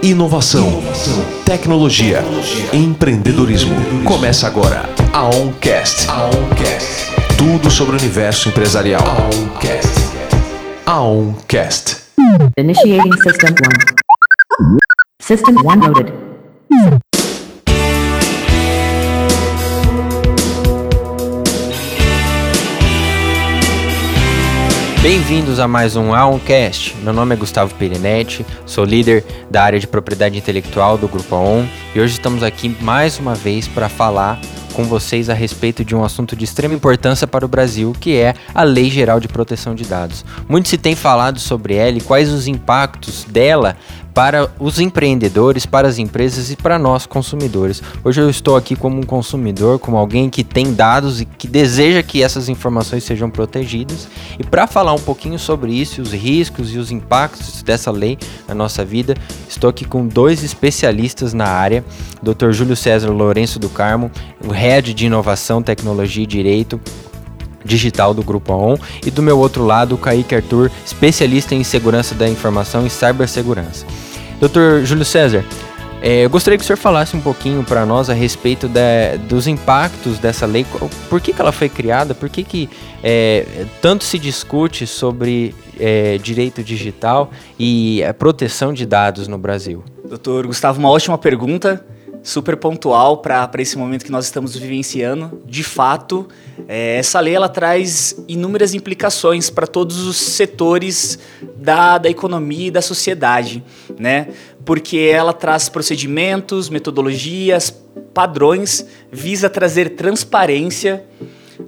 Inovação, Inovação. Tecnologia, Tecnologia. Empreendedorismo. Começa agora a OnCast. A OnCast. Tudo sobre o universo empresarial. A OnCast. A OnCast. Initiating System 1. System 1 loaded. Bem-vindos a mais um Aoncast. Meu nome é Gustavo Perinetti, sou líder da área de propriedade intelectual do Grupo Aon e hoje estamos aqui mais uma vez para falar com vocês a respeito de um assunto de extrema importância para o Brasil, que é a Lei Geral de Proteção de Dados. Muito se tem falado sobre ela e quais os impactos dela para os empreendedores, para as empresas e para nós consumidores. Hoje eu estou aqui como um consumidor, como alguém que tem dados e que deseja que essas informações sejam protegidas. E para falar um pouquinho sobre isso, os riscos e os impactos dessa lei na nossa vida, estou aqui com dois especialistas na área, Dr. Júlio César Lourenço do Carmo, o Head de Inovação, Tecnologia e Direito, digital do Grupo ON e do meu outro lado Kaique Arthur, especialista em segurança da informação e cibersegurança. Doutor Júlio César, é, eu gostaria que o senhor falasse um pouquinho para nós a respeito dos impactos dessa lei, por que, que ela foi criada, por que, que é, tanto se discute sobre é, direito digital e a proteção de dados no Brasil. Doutor Gustavo, uma ótima pergunta super pontual para esse momento que nós estamos vivenciando. De fato, é, essa lei ela traz inúmeras implicações para todos os setores da, da economia e da sociedade, né? Porque ela traz procedimentos, metodologias, padrões, visa trazer transparência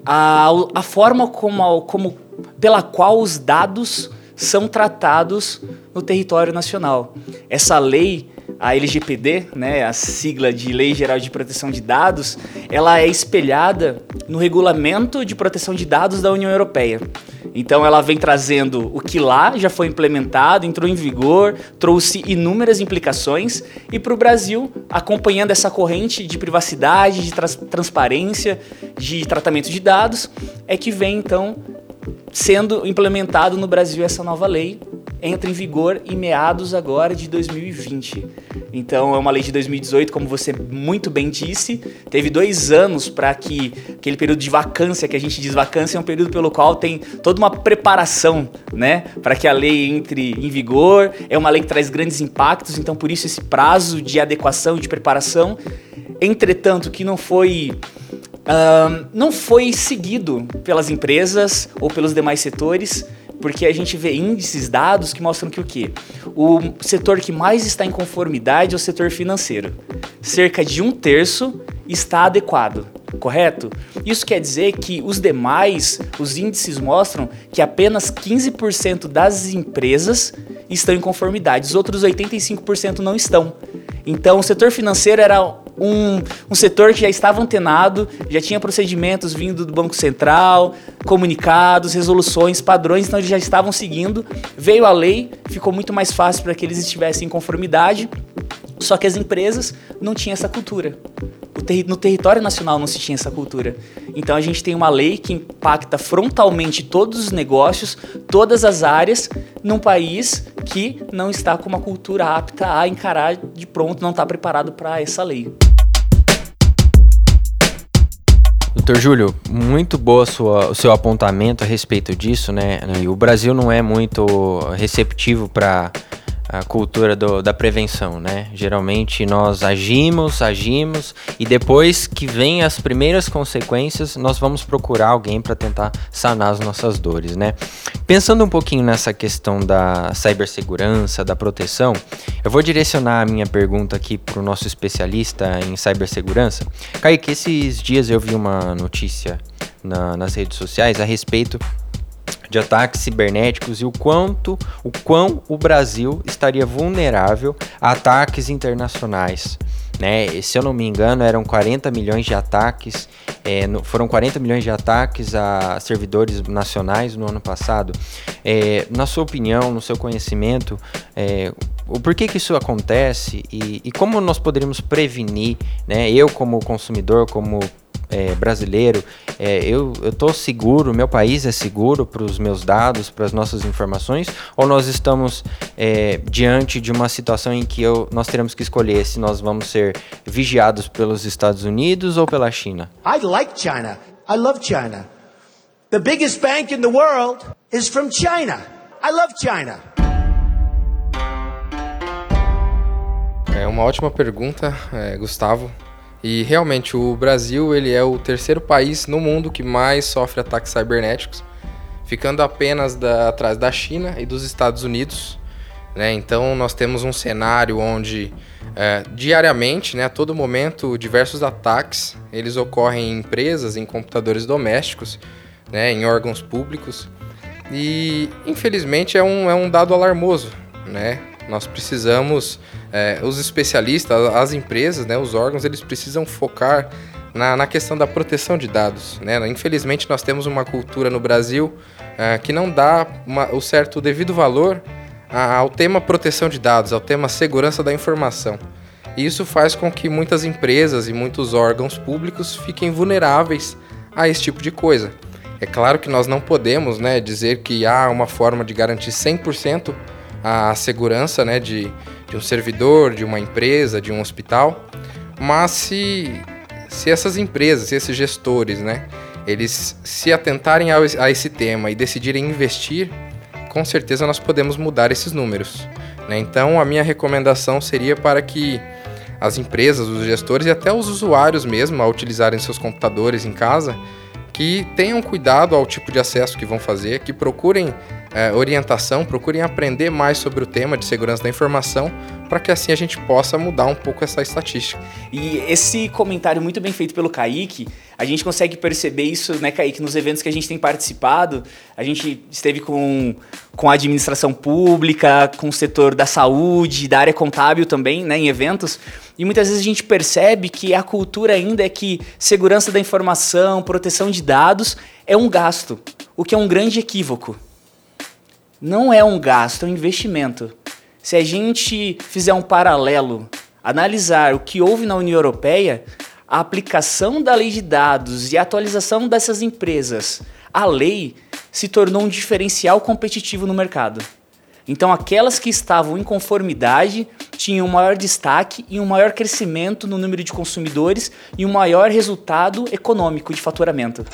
a, a forma como, como pela qual os dados são tratados no território nacional. Essa lei a LGPD, né, a sigla de Lei Geral de Proteção de Dados, ela é espelhada no Regulamento de Proteção de Dados da União Europeia. Então ela vem trazendo o que lá já foi implementado, entrou em vigor, trouxe inúmeras implicações e para o Brasil, acompanhando essa corrente de privacidade, de tra transparência, de tratamento de dados, é que vem então sendo implementado no Brasil essa nova lei entra em vigor em meados agora de 2020. Então é uma lei de 2018, como você muito bem disse, teve dois anos para que aquele período de vacância, que a gente diz vacância, é um período pelo qual tem toda uma preparação, né, para que a lei entre em vigor. É uma lei que traz grandes impactos, então por isso esse prazo de adequação e de preparação. Entretanto, que não foi Uh, não foi seguido pelas empresas ou pelos demais setores porque a gente vê índices, dados que mostram que o quê? O setor que mais está em conformidade é o setor financeiro. Cerca de um terço está adequado, correto? Isso quer dizer que os demais, os índices mostram que apenas 15% das empresas estão em conformidade, os outros 85% não estão. Então, o setor financeiro era um, um setor que já estava antenado, já tinha procedimentos vindo do Banco Central, comunicados, resoluções, padrões, então eles já estavam seguindo. Veio a lei, ficou muito mais fácil para que eles estivessem em conformidade, só que as empresas não tinham essa cultura. No território nacional não se tinha essa cultura. Então a gente tem uma lei que impacta frontalmente todos os negócios, todas as áreas, num país que não está com uma cultura apta a encarar de pronto, não está preparado para essa lei. Doutor Júlio, muito boa sua, o seu apontamento a respeito disso, né? O Brasil não é muito receptivo para a cultura do, da prevenção, né? Geralmente nós agimos, agimos e depois que vem as primeiras consequências, nós vamos procurar alguém para tentar sanar as nossas dores, né? Pensando um pouquinho nessa questão da cibersegurança, da proteção, eu vou direcionar a minha pergunta aqui para o nosso especialista em cibersegurança. Kaique, esses dias eu vi uma notícia na, nas redes sociais a respeito de ataques cibernéticos e o quanto, o quão o Brasil estaria vulnerável a ataques internacionais. Né? Se eu não me engano, eram 40 milhões de ataques, é, no, foram 40 milhões de ataques a servidores nacionais no ano passado. É, na sua opinião, no seu conhecimento, é, o porquê que isso acontece e, e como nós poderíamos prevenir, né? Eu como consumidor, como é, brasileiro, é, eu estou seguro, meu país é seguro para os meus dados, para as nossas informações, ou nós estamos é, diante de uma situação em que eu, nós teremos que escolher se nós vamos ser vigiados pelos Estados Unidos ou pela China? I like China. I love China. The biggest bank in the world is from China. I love China. É uma ótima pergunta, é, Gustavo. E realmente o Brasil ele é o terceiro país no mundo que mais sofre ataques cibernéticos, ficando apenas da, atrás da China e dos Estados Unidos. Né? Então nós temos um cenário onde é, diariamente, né, a todo momento, diversos ataques eles ocorrem em empresas, em computadores domésticos, né, em órgãos públicos. E infelizmente é um, é um dado alarmoso. Né? Nós precisamos é, os especialistas, as empresas, né, os órgãos, eles precisam focar na, na questão da proteção de dados. Né? Infelizmente, nós temos uma cultura no Brasil é, que não dá uma, o certo devido valor ao tema proteção de dados, ao tema segurança da informação. E isso faz com que muitas empresas e muitos órgãos públicos fiquem vulneráveis a esse tipo de coisa. É claro que nós não podemos né, dizer que há uma forma de garantir 100% a segurança né, de, de um servidor, de uma empresa, de um hospital, mas se, se essas empresas, se esses gestores, né, eles se atentarem a, esse tema e decidirem investir, com certeza nós podemos mudar esses números. Né? Então, a minha recomendação seria para que as empresas, os gestores e até os usuários mesmo, ao utilizarem seus computadores em casa, que tenham cuidado ao tipo de acesso que vão fazer, que procurem é, orientação, procurem aprender mais sobre o tema de segurança da informação, para que assim a gente possa mudar um pouco essa estatística. E esse comentário muito bem feito pelo Kaique, a gente consegue perceber isso, né, Kaique, nos eventos que a gente tem participado. A gente esteve com, com a administração pública, com o setor da saúde, da área contábil também, né, em eventos. E muitas vezes a gente percebe que a cultura ainda é que segurança da informação, proteção de dados é um gasto, o que é um grande equívoco não é um gasto, é um investimento. Se a gente fizer um paralelo, analisar o que houve na União Europeia, a aplicação da lei de dados e a atualização dessas empresas, a lei se tornou um diferencial competitivo no mercado. Então, aquelas que estavam em conformidade tinham um maior destaque e um maior crescimento no número de consumidores e um maior resultado econômico de faturamento.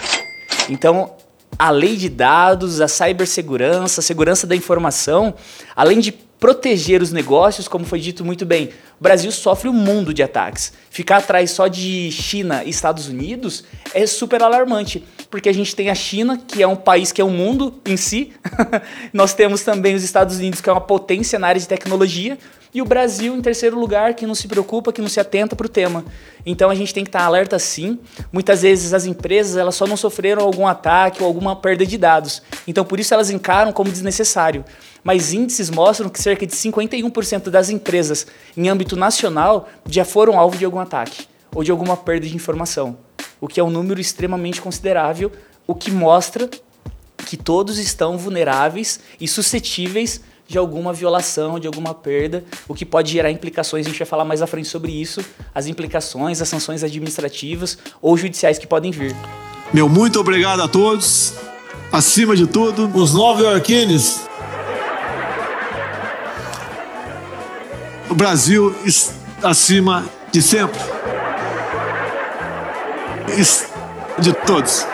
Então, a lei de dados, a cibersegurança, a segurança da informação, além de proteger os negócios, como foi dito muito bem, o Brasil sofre um mundo de ataques. Ficar atrás só de China e Estados Unidos é super alarmante, porque a gente tem a China, que é um país que é um mundo em si, nós temos também os Estados Unidos, que é uma potência na área de tecnologia, e o Brasil em terceiro lugar, que não se preocupa, que não se atenta para o tema. Então a gente tem que estar alerta sim. Muitas vezes as empresas elas só não sofreram algum ataque ou alguma perda de dados. Então por isso elas encaram como desnecessário. Mas índices mostram que cerca de 51% das empresas em âmbito nacional já foram alvo de algum ataque ou de alguma perda de informação, o que é um número extremamente considerável, o que mostra que todos estão vulneráveis e suscetíveis de alguma violação, de alguma perda, o que pode gerar implicações. A gente vai falar mais à frente sobre isso, as implicações, as sanções administrativas ou judiciais que podem vir. Meu muito obrigado a todos. Acima de tudo, os nove orquines. O Brasil acima de sempre. De todos.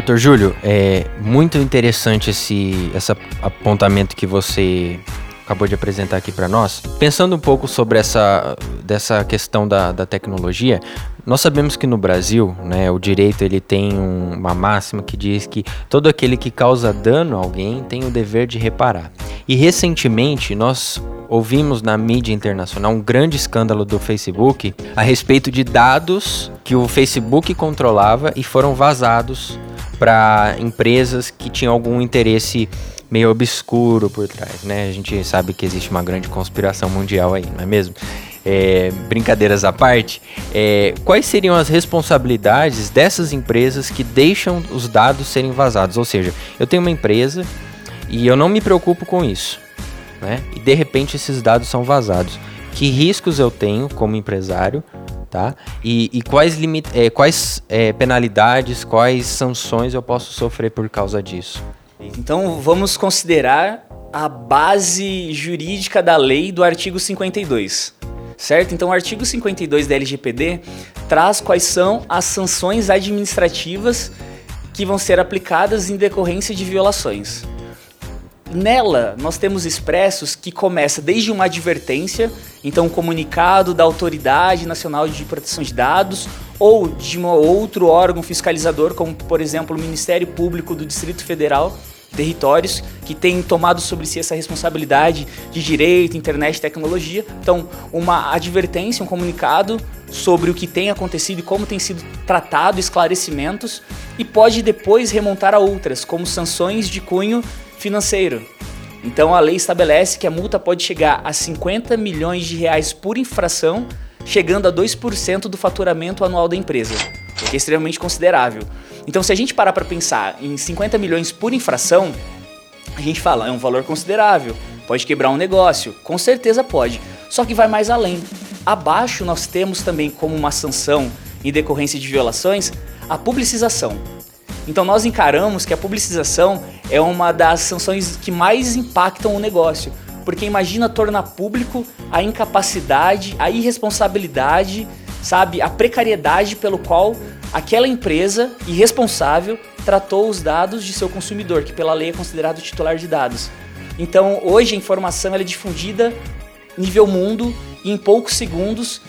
Doutor Júlio, é muito interessante esse, esse apontamento que você acabou de apresentar aqui para nós. Pensando um pouco sobre essa dessa questão da, da tecnologia, nós sabemos que no Brasil, né, o direito ele tem um, uma máxima que diz que todo aquele que causa dano a alguém tem o dever de reparar. E recentemente nós ouvimos na mídia internacional um grande escândalo do Facebook a respeito de dados que o Facebook controlava e foram vazados para empresas que tinham algum interesse meio obscuro por trás, né? A gente sabe que existe uma grande conspiração mundial aí, não é mesmo? É, brincadeiras à parte, é, quais seriam as responsabilidades dessas empresas que deixam os dados serem vazados? Ou seja, eu tenho uma empresa e eu não me preocupo com isso, né? E de repente esses dados são vazados. que riscos eu tenho como empresário, tá? E, e quais, limit, é, quais é, penalidades, quais sanções eu posso sofrer por causa disso. Então vamos considerar a base jurídica da lei do artigo 52. Certo? Então o artigo 52 da LGPD traz quais são as sanções administrativas que vão ser aplicadas em decorrência de violações. Nela, nós temos expressos que começa desde uma advertência, então um comunicado da Autoridade Nacional de Proteção de Dados ou de um outro órgão fiscalizador, como por exemplo o Ministério Público do Distrito Federal, territórios que têm tomado sobre si essa responsabilidade de direito, internet e tecnologia. Então, uma advertência, um comunicado sobre o que tem acontecido e como tem sido tratado, esclarecimentos, e pode depois remontar a outras, como sanções de cunho financeiro. Então a lei estabelece que a multa pode chegar a 50 milhões de reais por infração, chegando a 2% do faturamento anual da empresa, o que é extremamente considerável. Então se a gente parar para pensar em 50 milhões por infração, a gente fala, é um valor considerável, pode quebrar um negócio, com certeza pode. Só que vai mais além. Abaixo nós temos também como uma sanção em decorrência de violações a publicização. Então nós encaramos que a publicização é uma das sanções que mais impactam o negócio, porque imagina tornar público a incapacidade, a irresponsabilidade, sabe, a precariedade pelo qual aquela empresa irresponsável tratou os dados de seu consumidor, que pela lei é considerado titular de dados. Então, hoje a informação é difundida nível mundo e em poucos segundos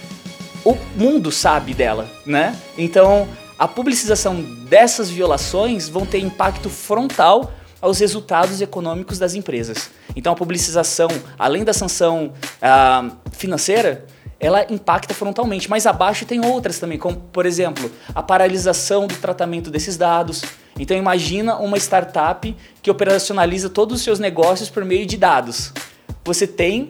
o mundo sabe dela, né? Então, a publicização dessas violações vão ter impacto frontal aos resultados econômicos das empresas. Então a publicização, além da sanção ah, financeira, ela impacta frontalmente. Mas abaixo tem outras também, como por exemplo a paralisação do tratamento desses dados. Então imagina uma startup que operacionaliza todos os seus negócios por meio de dados. Você tem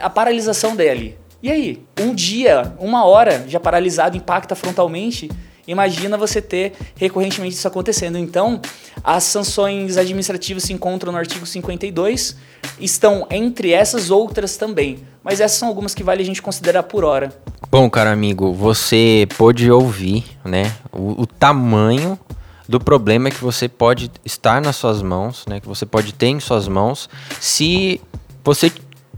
a paralisação dele. E aí, um dia, uma hora já paralisado impacta frontalmente Imagina você ter recorrentemente isso acontecendo. Então, as sanções administrativas se encontram no artigo 52, estão entre essas outras também. Mas essas são algumas que vale a gente considerar por hora. Bom, cara amigo, você pôde ouvir, né, o, o tamanho do problema que você pode estar nas suas mãos, né, que você pode ter em suas mãos, se você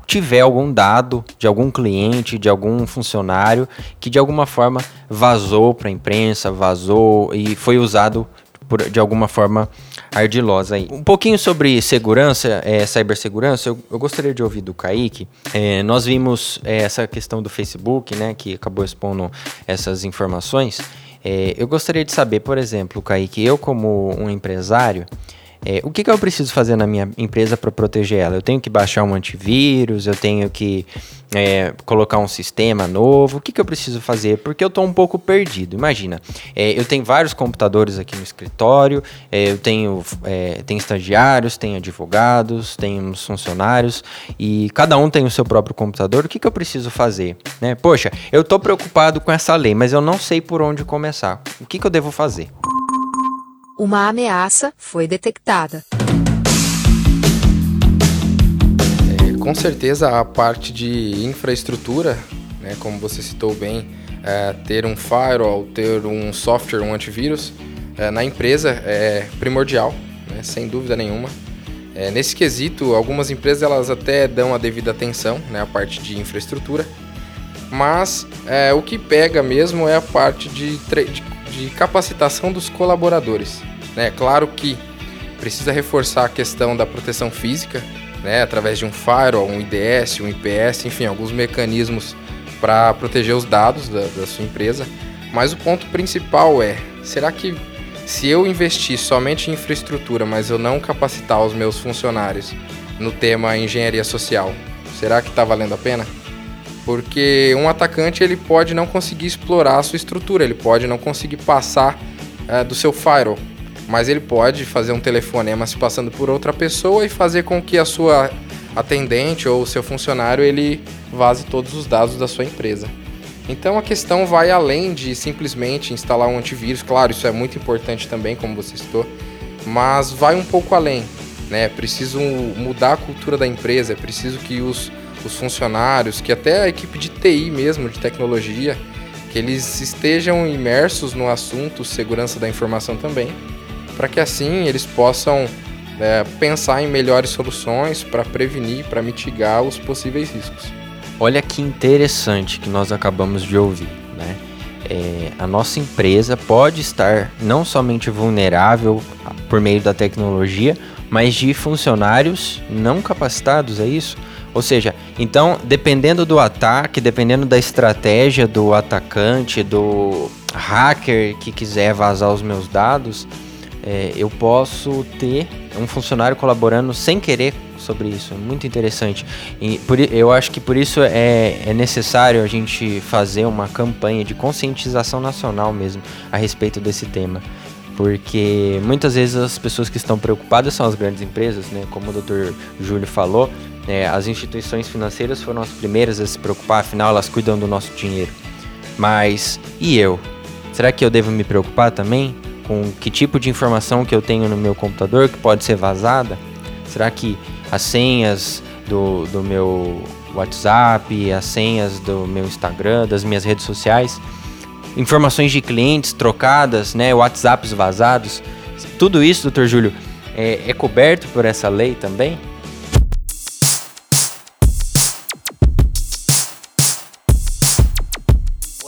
tiver algum dado de algum cliente, de algum funcionário que de alguma forma vazou para a imprensa, vazou e foi usado por, de alguma forma ardilosa aí. Um pouquinho sobre segurança, é, cibersegurança, eu, eu, gostaria de ouvir do Kaique. É, nós vimos é, essa questão do Facebook, né, que acabou expondo essas informações. Eu gostaria de saber, por exemplo, Kaique, eu como um empresário, é, o que, que eu preciso fazer na minha empresa para proteger ela? Eu tenho que baixar um antivírus, eu tenho que é, colocar um sistema novo. O que, que eu preciso fazer? Porque eu estou um pouco perdido. Imagina, é, eu tenho vários computadores aqui no escritório, é, eu tenho, é, tenho estagiários, tenho advogados, tenho funcionários e cada um tem o seu próprio computador. O que, que eu preciso fazer? Né? Poxa, eu estou preocupado com essa lei, mas eu não sei por onde começar. O que, que eu devo fazer? Uma ameaça foi detectada. É, com certeza a parte de infraestrutura, né, como você citou bem, é, ter um firewall, ter um software, um antivírus, é, na empresa é primordial, né, sem dúvida nenhuma. É, nesse quesito, algumas empresas elas até dão a devida atenção, né, a parte de infraestrutura, mas é, o que pega mesmo é a parte de, de de capacitação dos colaboradores. Né? Claro que precisa reforçar a questão da proteção física, né? através de um firewall, um IDS, um IPS, enfim, alguns mecanismos para proteger os dados da, da sua empresa. Mas o ponto principal é: será que se eu investir somente em infraestrutura, mas eu não capacitar os meus funcionários no tema engenharia social, será que está valendo a pena? Porque um atacante ele pode não conseguir explorar a sua estrutura, ele pode não conseguir passar uh, do seu firewall, mas ele pode fazer um telefonema se passando por outra pessoa e fazer com que a sua atendente ou o seu funcionário ele vaze todos os dados da sua empresa. Então a questão vai além de simplesmente instalar um antivírus, claro, isso é muito importante também, como você citou, mas vai um pouco além, né? É preciso mudar a cultura da empresa, é preciso que os os funcionários, que até a equipe de TI mesmo, de tecnologia, que eles estejam imersos no assunto segurança da informação também, para que assim eles possam é, pensar em melhores soluções para prevenir, para mitigar os possíveis riscos. Olha que interessante que nós acabamos de ouvir, né? É, a nossa empresa pode estar não somente vulnerável por meio da tecnologia, mas de funcionários não capacitados, é isso? Ou seja, então, dependendo do ataque, dependendo da estratégia do atacante, do hacker que quiser vazar os meus dados, é, eu posso ter um funcionário colaborando sem querer sobre isso. É muito interessante. E por, eu acho que por isso é, é necessário a gente fazer uma campanha de conscientização nacional mesmo a respeito desse tema. Porque muitas vezes as pessoas que estão preocupadas são as grandes empresas, né? Como o Dr. Júlio falou, é, as instituições financeiras foram as primeiras a se preocupar, afinal elas cuidam do nosso dinheiro. Mas e eu? Será que eu devo me preocupar também? Com que tipo de informação que eu tenho no meu computador que pode ser vazada? Será que as senhas do, do meu WhatsApp, as senhas do meu Instagram, das minhas redes sociais, informações de clientes trocadas, né, WhatsApps vazados, tudo isso, doutor Júlio, é, é coberto por essa lei também?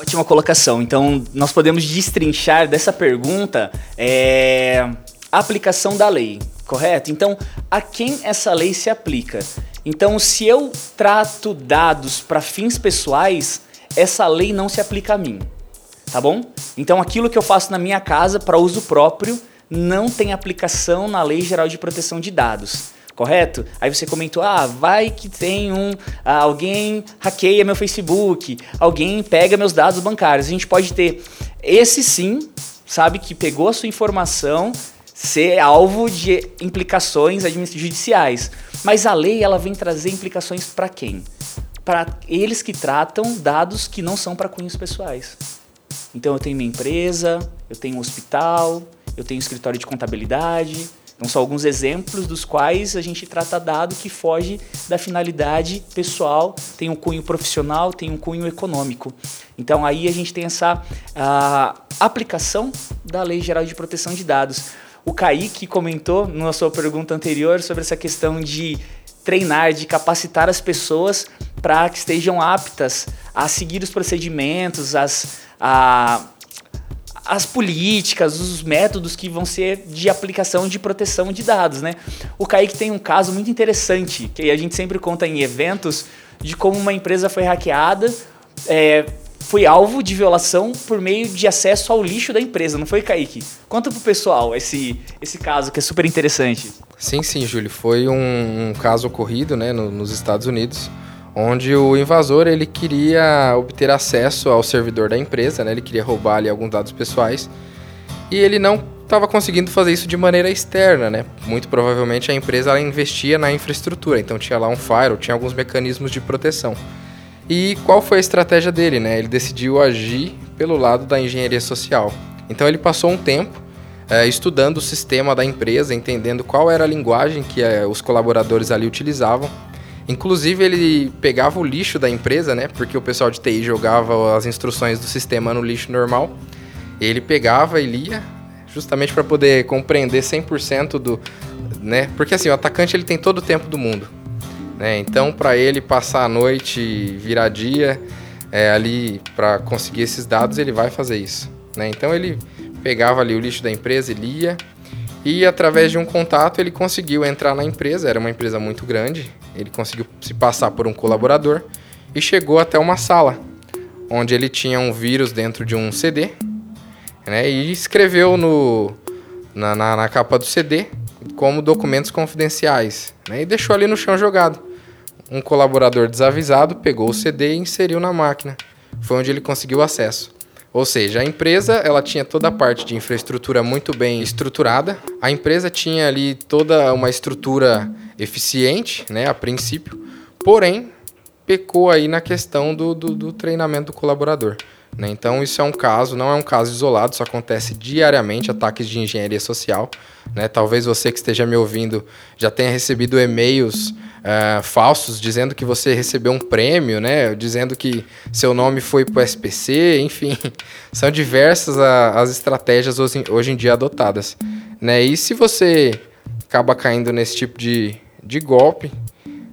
Ótima colocação. Então, nós podemos destrinchar dessa pergunta é, a aplicação da lei, correto? Então, a quem essa lei se aplica? Então, se eu trato dados para fins pessoais, essa lei não se aplica a mim, tá bom? Então, aquilo que eu faço na minha casa para uso próprio não tem aplicação na Lei Geral de Proteção de Dados correto? Aí você comentou, ah, vai que tem um, ah, alguém hackeia meu Facebook, alguém pega meus dados bancários. A gente pode ter esse sim, sabe, que pegou a sua informação, ser alvo de implicações judiciais. Mas a lei ela vem trazer implicações para quem? Para eles que tratam dados que não são para cunhos pessoais. Então eu tenho minha empresa, eu tenho um hospital, eu tenho um escritório de contabilidade, então, são alguns exemplos dos quais a gente trata dado que foge da finalidade pessoal, tem um cunho profissional, tem um cunho econômico. Então, aí a gente tem essa aplicação da Lei Geral de Proteção de Dados. O Kaique comentou na sua pergunta anterior sobre essa questão de treinar, de capacitar as pessoas para que estejam aptas a seguir os procedimentos, as, a, as políticas, os métodos que vão ser de aplicação de proteção de dados, né? O Kaique tem um caso muito interessante, que a gente sempre conta em eventos, de como uma empresa foi hackeada, é, foi alvo de violação por meio de acesso ao lixo da empresa, não foi, Kaique? Conta pro pessoal esse, esse caso, que é super interessante. Sim, sim, Júlio. Foi um, um caso ocorrido né, no, nos Estados Unidos, onde o invasor ele queria obter acesso ao servidor da empresa, né? ele queria roubar ali alguns dados pessoais e ele não estava conseguindo fazer isso de maneira externa, né? Muito provavelmente a empresa investia na infraestrutura, então tinha lá um firewall, tinha alguns mecanismos de proteção. E qual foi a estratégia dele, né? Ele decidiu agir pelo lado da engenharia social. Então ele passou um tempo é, estudando o sistema da empresa, entendendo qual era a linguagem que é, os colaboradores ali utilizavam Inclusive, ele pegava o lixo da empresa, né? Porque o pessoal de TI jogava as instruções do sistema no lixo normal. Ele pegava e lia, justamente para poder compreender 100% do, né? Porque assim, o atacante ele tem todo o tempo do mundo, né? Então, para ele passar a noite, virar dia, é, ali para conseguir esses dados, ele vai fazer isso, né? Então, ele pegava ali o lixo da empresa e lia. E através de um contato ele conseguiu entrar na empresa, era uma empresa muito grande, ele conseguiu se passar por um colaborador e chegou até uma sala onde ele tinha um vírus dentro de um CD né, e escreveu no, na, na, na capa do CD como documentos confidenciais né, e deixou ali no chão jogado. Um colaborador desavisado pegou o CD e inseriu na máquina. Foi onde ele conseguiu acesso. Ou seja, a empresa ela tinha toda a parte de infraestrutura muito bem estruturada. A empresa tinha ali toda uma estrutura eficiente, né, a princípio. Porém, pecou aí na questão do, do, do treinamento do colaborador. Né? Então, isso é um caso, não é um caso isolado, isso acontece diariamente, ataques de engenharia social. Né? Talvez você que esteja me ouvindo já tenha recebido e-mails uh, falsos dizendo que você recebeu um prêmio, né? dizendo que seu nome foi para o SPC, enfim. São diversas a, as estratégias hoje, hoje em dia adotadas. Né? E se você acaba caindo nesse tipo de, de golpe,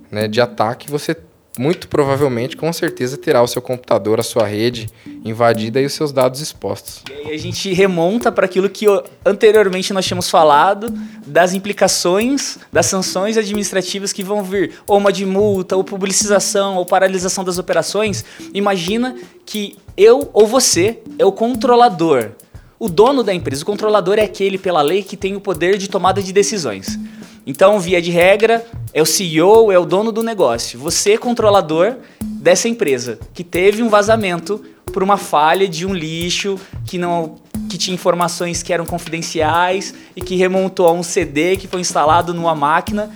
né, de ataque, você muito provavelmente, com certeza, terá o seu computador, a sua rede invadida e os seus dados expostos. E aí a gente remonta para aquilo que anteriormente nós tínhamos falado, das implicações das sanções administrativas que vão vir, ou uma de multa, ou publicização, ou paralisação das operações. Imagina que eu ou você é o controlador. O dono da empresa, o controlador é aquele pela lei que tem o poder de tomada de decisões. Então, via de regra, é o CEO, é o dono do negócio. Você, controlador dessa empresa, que teve um vazamento por uma falha de um lixo que não que tinha informações que eram confidenciais e que remontou a um CD que foi instalado numa máquina,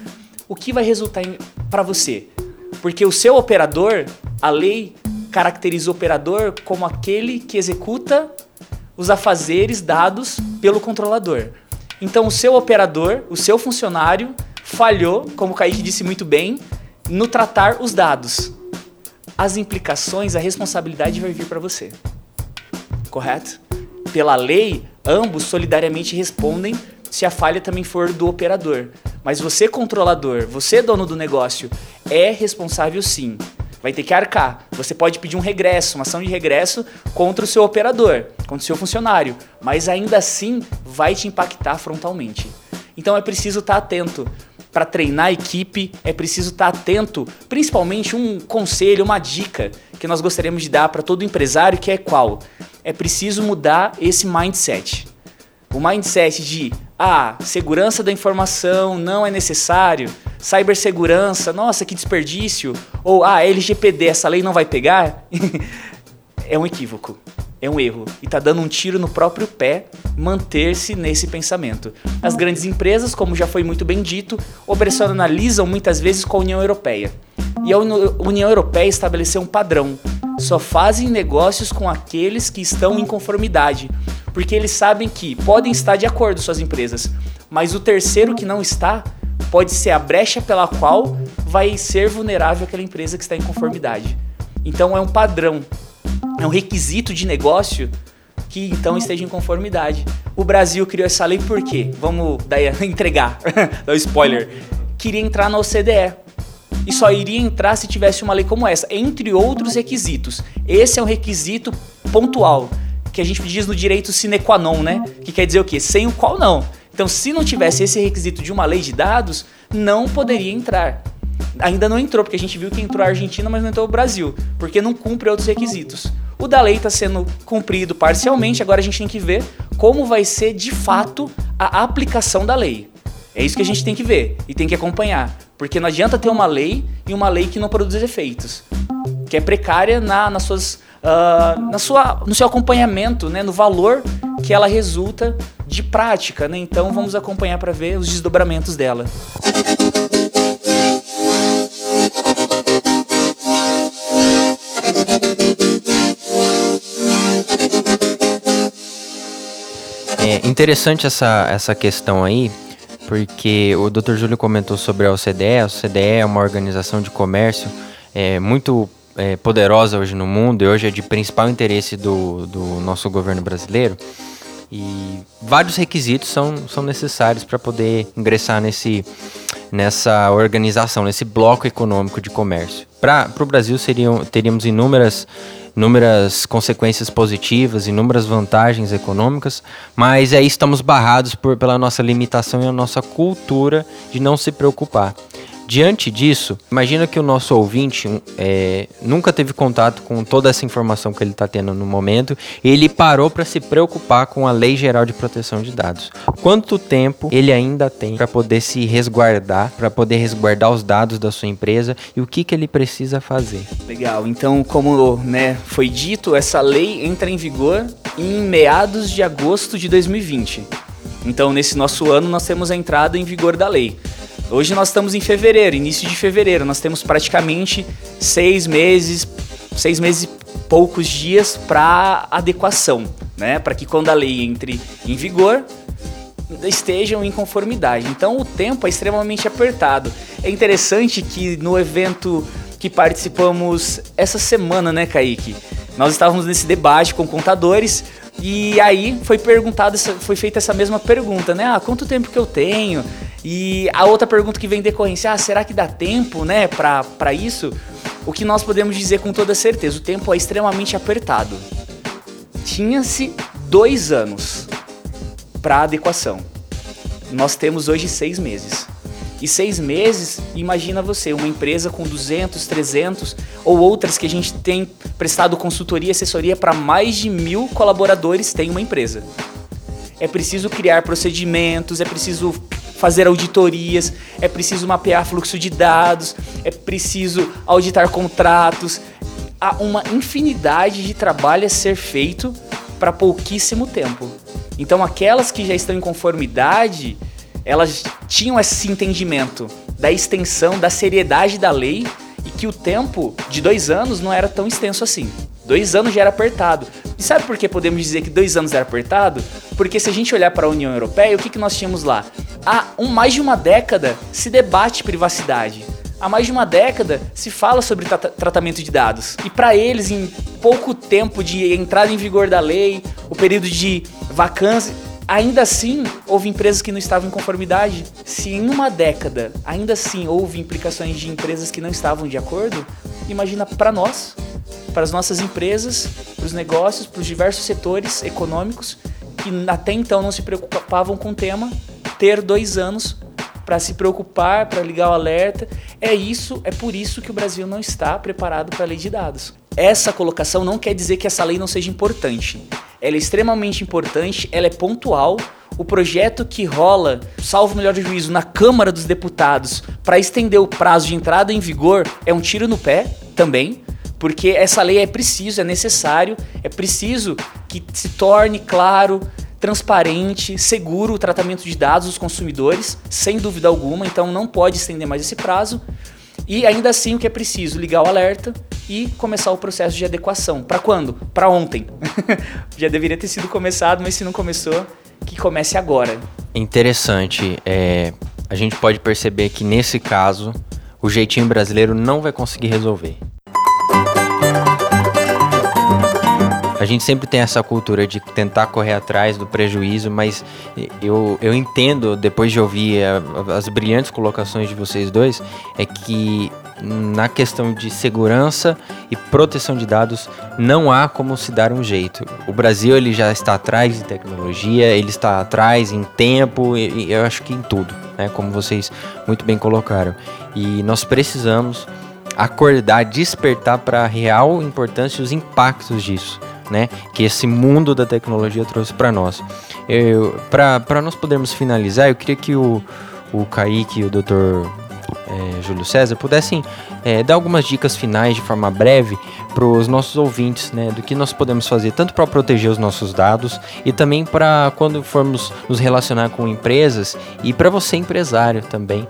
o que vai resultar para você? Porque o seu operador, a lei caracteriza o operador como aquele que executa os afazeres dados pelo controlador. Então, o seu operador, o seu funcionário, falhou, como o Kaique disse muito bem, no tratar os dados. As implicações, a responsabilidade vai vir para você. Correto? Pela lei, ambos solidariamente respondem se a falha também for do operador. Mas você, controlador, você, dono do negócio, é responsável sim vai ter que arcar. Você pode pedir um regresso, uma ação de regresso contra o seu operador, contra o seu funcionário, mas ainda assim vai te impactar frontalmente. Então é preciso estar atento. Para treinar a equipe, é preciso estar atento, principalmente um conselho, uma dica que nós gostaríamos de dar para todo empresário, que é qual? É preciso mudar esse mindset. O mindset de, ah, segurança da informação não é necessário, cibersegurança, nossa, que desperdício, ou ah, LGPD, essa lei não vai pegar, é um equívoco. É um erro e está dando um tiro no próprio pé manter-se nesse pensamento. As grandes empresas, como já foi muito bem dito, operacionalizam muitas vezes com a União Europeia. E a União Europeia estabeleceu um padrão. Só fazem negócios com aqueles que estão em conformidade, porque eles sabem que podem estar de acordo suas empresas, mas o terceiro que não está pode ser a brecha pela qual vai ser vulnerável aquela empresa que está em conformidade. Então é um padrão, é um requisito de negócio que então esteja em conformidade. O Brasil criou essa lei por quê? Vamos daí entregar, dar um spoiler. Queria entrar na OCDE. E só iria entrar se tivesse uma lei como essa, entre outros requisitos. Esse é um requisito pontual, que a gente diz no direito sine qua non, né? Que quer dizer o quê? Sem o qual não. Então, se não tivesse esse requisito de uma lei de dados, não poderia entrar. Ainda não entrou, porque a gente viu que entrou a Argentina, mas não entrou o Brasil, porque não cumpre outros requisitos. O da lei está sendo cumprido parcialmente, agora a gente tem que ver como vai ser de fato a aplicação da lei. É isso que a gente tem que ver e tem que acompanhar, porque não adianta ter uma lei e uma lei que não produz efeitos, que é precária na, nas suas, uh, na sua, no seu acompanhamento, né, no valor que ela resulta de prática, né? Então vamos acompanhar para ver os desdobramentos dela. É interessante essa, essa questão aí, porque o Dr. Júlio comentou sobre a OCDE. A OCDE é uma organização de comércio é, muito é, poderosa hoje no mundo e hoje é de principal interesse do, do nosso governo brasileiro. E vários requisitos são, são necessários para poder ingressar nesse, nessa organização, nesse bloco econômico de comércio. Para o Brasil seriam, teríamos inúmeras, inúmeras consequências positivas, inúmeras vantagens econômicas, mas aí estamos barrados por, pela nossa limitação e a nossa cultura de não se preocupar. Diante disso, imagina que o nosso ouvinte é, nunca teve contato com toda essa informação que ele está tendo no momento e ele parou para se preocupar com a Lei Geral de Proteção de Dados. Quanto tempo ele ainda tem para poder se resguardar, para poder resguardar os dados da sua empresa e o que, que ele precisa fazer? Legal, então, como né, foi dito, essa lei entra em vigor em meados de agosto de 2020. Então, nesse nosso ano, nós temos a entrada em vigor da lei. Hoje nós estamos em fevereiro, início de fevereiro. Nós temos praticamente seis meses, seis meses e poucos dias para adequação, né? Para que quando a lei entre em vigor estejam em conformidade. Então o tempo é extremamente apertado. É interessante que no evento que participamos essa semana, né, Kaique? Nós estávamos nesse debate com contadores e aí foi perguntado, foi feita essa mesma pergunta, né? Ah, quanto tempo que eu tenho? E a outra pergunta que vem em decorrência, ah, será que dá tempo, né, para isso? O que nós podemos dizer com toda certeza, o tempo é extremamente apertado. Tinha-se dois anos para adequação. Nós temos hoje seis meses. E seis meses, imagina você, uma empresa com 200, 300 ou outras que a gente tem prestado consultoria e assessoria para mais de mil colaboradores tem uma empresa. É preciso criar procedimentos, é preciso fazer auditorias, é preciso mapear fluxo de dados, é preciso auditar contratos. Há uma infinidade de trabalho a ser feito para pouquíssimo tempo. Então, aquelas que já estão em conformidade, elas tinham esse entendimento da extensão, da seriedade da lei e que o tempo de dois anos não era tão extenso assim. Dois anos já era apertado. E sabe por que podemos dizer que dois anos era apertado? Porque se a gente olhar para a União Europeia, o que, que nós tínhamos lá? Há um, mais de uma década se debate privacidade. Há mais de uma década se fala sobre tra tratamento de dados. E para eles, em pouco tempo de entrada em vigor da lei, o período de vacância, Ainda assim, houve empresas que não estavam em conformidade. Se em uma década, ainda assim, houve implicações de empresas que não estavam de acordo, imagina para nós, para as nossas empresas, para os negócios, para os diversos setores econômicos que até então não se preocupavam com o tema, ter dois anos para se preocupar, para ligar o alerta. É isso, é por isso que o Brasil não está preparado para a lei de dados. Essa colocação não quer dizer que essa lei não seja importante ela é extremamente importante, ela é pontual. O projeto que rola, salvo melhor juízo, na Câmara dos Deputados para estender o prazo de entrada em vigor é um tiro no pé também, porque essa lei é preciso, é necessário, é preciso que se torne claro, transparente, seguro o tratamento de dados dos consumidores, sem dúvida alguma, então não pode estender mais esse prazo. E ainda assim, o que é preciso? Ligar o alerta e começar o processo de adequação. Para quando? Para ontem. Já deveria ter sido começado, mas se não começou, que comece agora. Interessante. É, a gente pode perceber que nesse caso, o jeitinho brasileiro não vai conseguir resolver. A gente sempre tem essa cultura de tentar correr atrás do prejuízo, mas eu, eu entendo, depois de ouvir a, as brilhantes colocações de vocês dois, é que na questão de segurança e proteção de dados não há como se dar um jeito. O Brasil ele já está atrás em tecnologia, ele está atrás em tempo, e, eu acho que em tudo, né? Como vocês muito bem colocaram. E nós precisamos acordar, despertar para a real importância e os impactos disso né, que esse mundo da tecnologia trouxe para nós. Para nós podermos finalizar, eu queria que o, o Kaique e o Dr. É, Júlio César pudessem é, dar algumas dicas finais de forma breve para os nossos ouvintes, né, do que nós podemos fazer tanto para proteger os nossos dados e também para quando formos nos relacionar com empresas e para você empresário também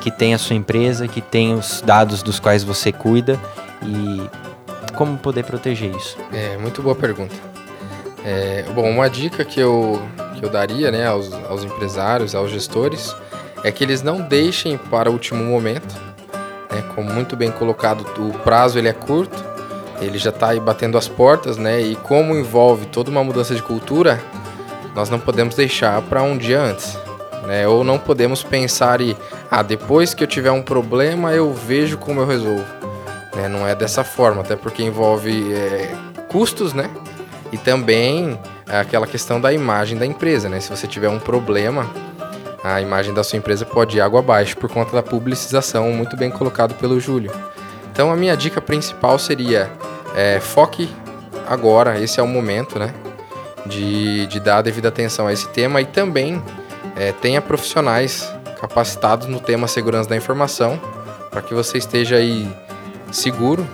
que tem a sua empresa, que tem os dados dos quais você cuida e como poder proteger isso? É, muito boa pergunta. É, bom, uma dica que eu, que eu daria né, aos, aos empresários, aos gestores, é que eles não deixem para o último momento. Né, como muito bem colocado, o prazo ele é curto, ele já está aí batendo as portas, né? E como envolve toda uma mudança de cultura, nós não podemos deixar para um dia antes. Né? Ou não podemos pensar e, ah, depois que eu tiver um problema eu vejo como eu resolvo. Né? Não é dessa forma, até porque envolve é, custos, né? E também aquela questão da imagem da empresa, né? Se você tiver um problema, a imagem da sua empresa pode ir água abaixo por conta da publicização, muito bem colocado pelo Júlio. Então a minha dica principal seria é, foque agora, esse é o momento, né? De, de dar a devida atenção a esse tema e também é, tenha profissionais capacitados no tema segurança da informação para que você esteja aí seguro,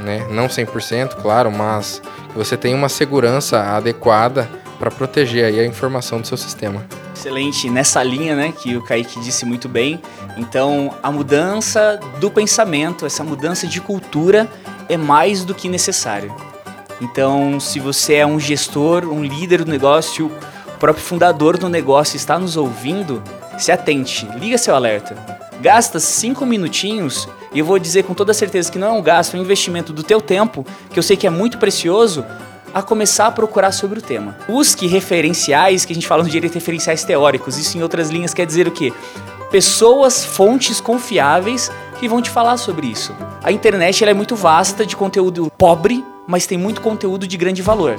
né? Não 100%, claro, mas que você tenha uma segurança adequada para proteger aí a informação do seu sistema. Excelente, nessa linha, né, que o Kaique disse muito bem. Então, a mudança do pensamento, essa mudança de cultura é mais do que necessário. Então, se você é um gestor, um líder do negócio, o próprio fundador do negócio está nos ouvindo, se atente, liga seu alerta. Gasta cinco minutinhos e eu vou dizer com toda certeza que não é um gasto, é um investimento do teu tempo, que eu sei que é muito precioso, a começar a procurar sobre o tema. Busque referenciais, que a gente fala no direito referenciais teóricos. Isso em outras linhas quer dizer o quê? Pessoas, fontes confiáveis que vão te falar sobre isso. A internet é muito vasta de conteúdo pobre, mas tem muito conteúdo de grande valor.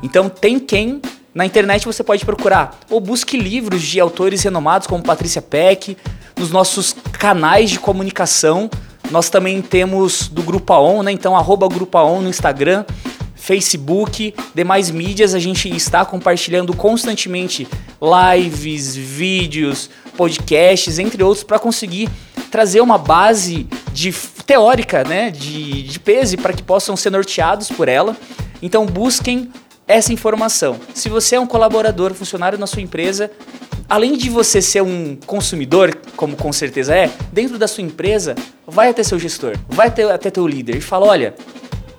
Então tem quem na internet você pode procurar ou busque livros de autores renomados como Patrícia Peck, nos nossos canais de comunicação. Nós também temos do Grupo AON, né? Então arroba Grupo AON no Instagram, Facebook, demais mídias, a gente está compartilhando constantemente lives, vídeos, podcasts, entre outros, para conseguir trazer uma base de teórica, né, de, de peso para que possam ser norteados por ela. Então busquem essa informação. Se você é um colaborador, funcionário na sua empresa, além de você ser um consumidor, como com certeza é, dentro da sua empresa, vai até seu gestor, vai até, até teu líder e fala, olha,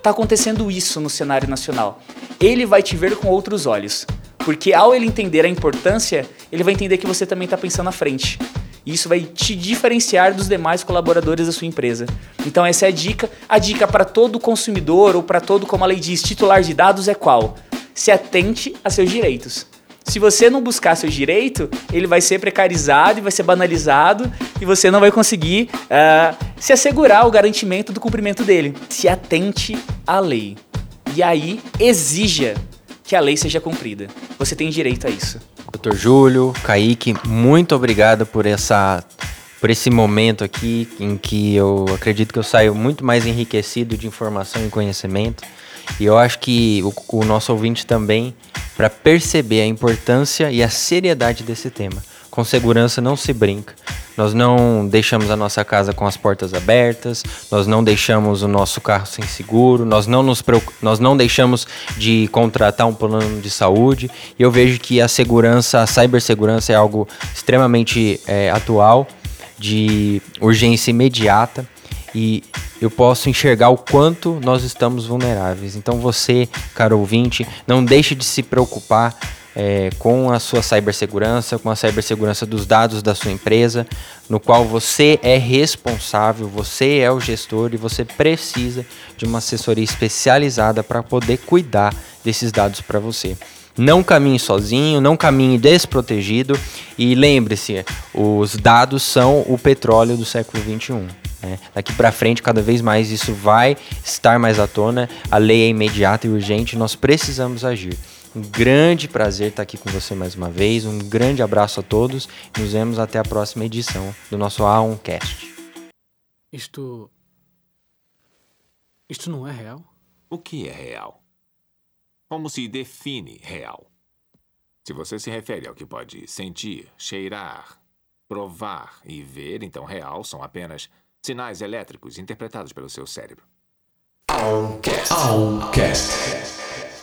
tá acontecendo isso no cenário nacional. Ele vai te ver com outros olhos. Porque ao ele entender a importância, ele vai entender que você também está pensando à frente. E isso vai te diferenciar dos demais colaboradores da sua empresa. Então essa é a dica. A dica para todo consumidor ou para todo, como a lei diz, titular de dados é qual? Se atente a seus direitos. Se você não buscar seu direito, ele vai ser precarizado e vai ser banalizado e você não vai conseguir uh, se assegurar o garantimento do cumprimento dele. Se atente à lei. E aí, exija que a lei seja cumprida. Você tem direito a isso. Doutor Júlio, Kaique, muito obrigado por essa por esse momento aqui em que eu acredito que eu saio muito mais enriquecido de informação e conhecimento. E eu acho que o, o nosso ouvinte também, para perceber a importância e a seriedade desse tema. Com segurança não se brinca. Nós não deixamos a nossa casa com as portas abertas, nós não deixamos o nosso carro sem seguro, nós não, nos nós não deixamos de contratar um plano de saúde. E eu vejo que a segurança, a cibersegurança é algo extremamente é, atual, de urgência imediata e eu posso enxergar o quanto nós estamos vulneráveis. Então você, caro ouvinte, não deixe de se preocupar é, com a sua cibersegurança, com a cibersegurança dos dados da sua empresa, no qual você é responsável, você é o gestor e você precisa de uma assessoria especializada para poder cuidar desses dados para você. Não caminhe sozinho, não caminhe desprotegido e lembre-se, os dados são o petróleo do século 21. Né? Daqui para frente, cada vez mais isso vai estar mais à tona. A lei é imediata e urgente, nós precisamos agir. Um grande prazer estar aqui com você mais uma vez. Um grande abraço a todos. Nos vemos até a próxima edição do nosso A1Cast. Isto. Isto não é real? O que é real? Como se define real? Se você se refere ao que pode sentir, cheirar, provar e ver, então real são apenas Sinais elétricos interpretados pelo seu cérebro. Owncast. Owncast.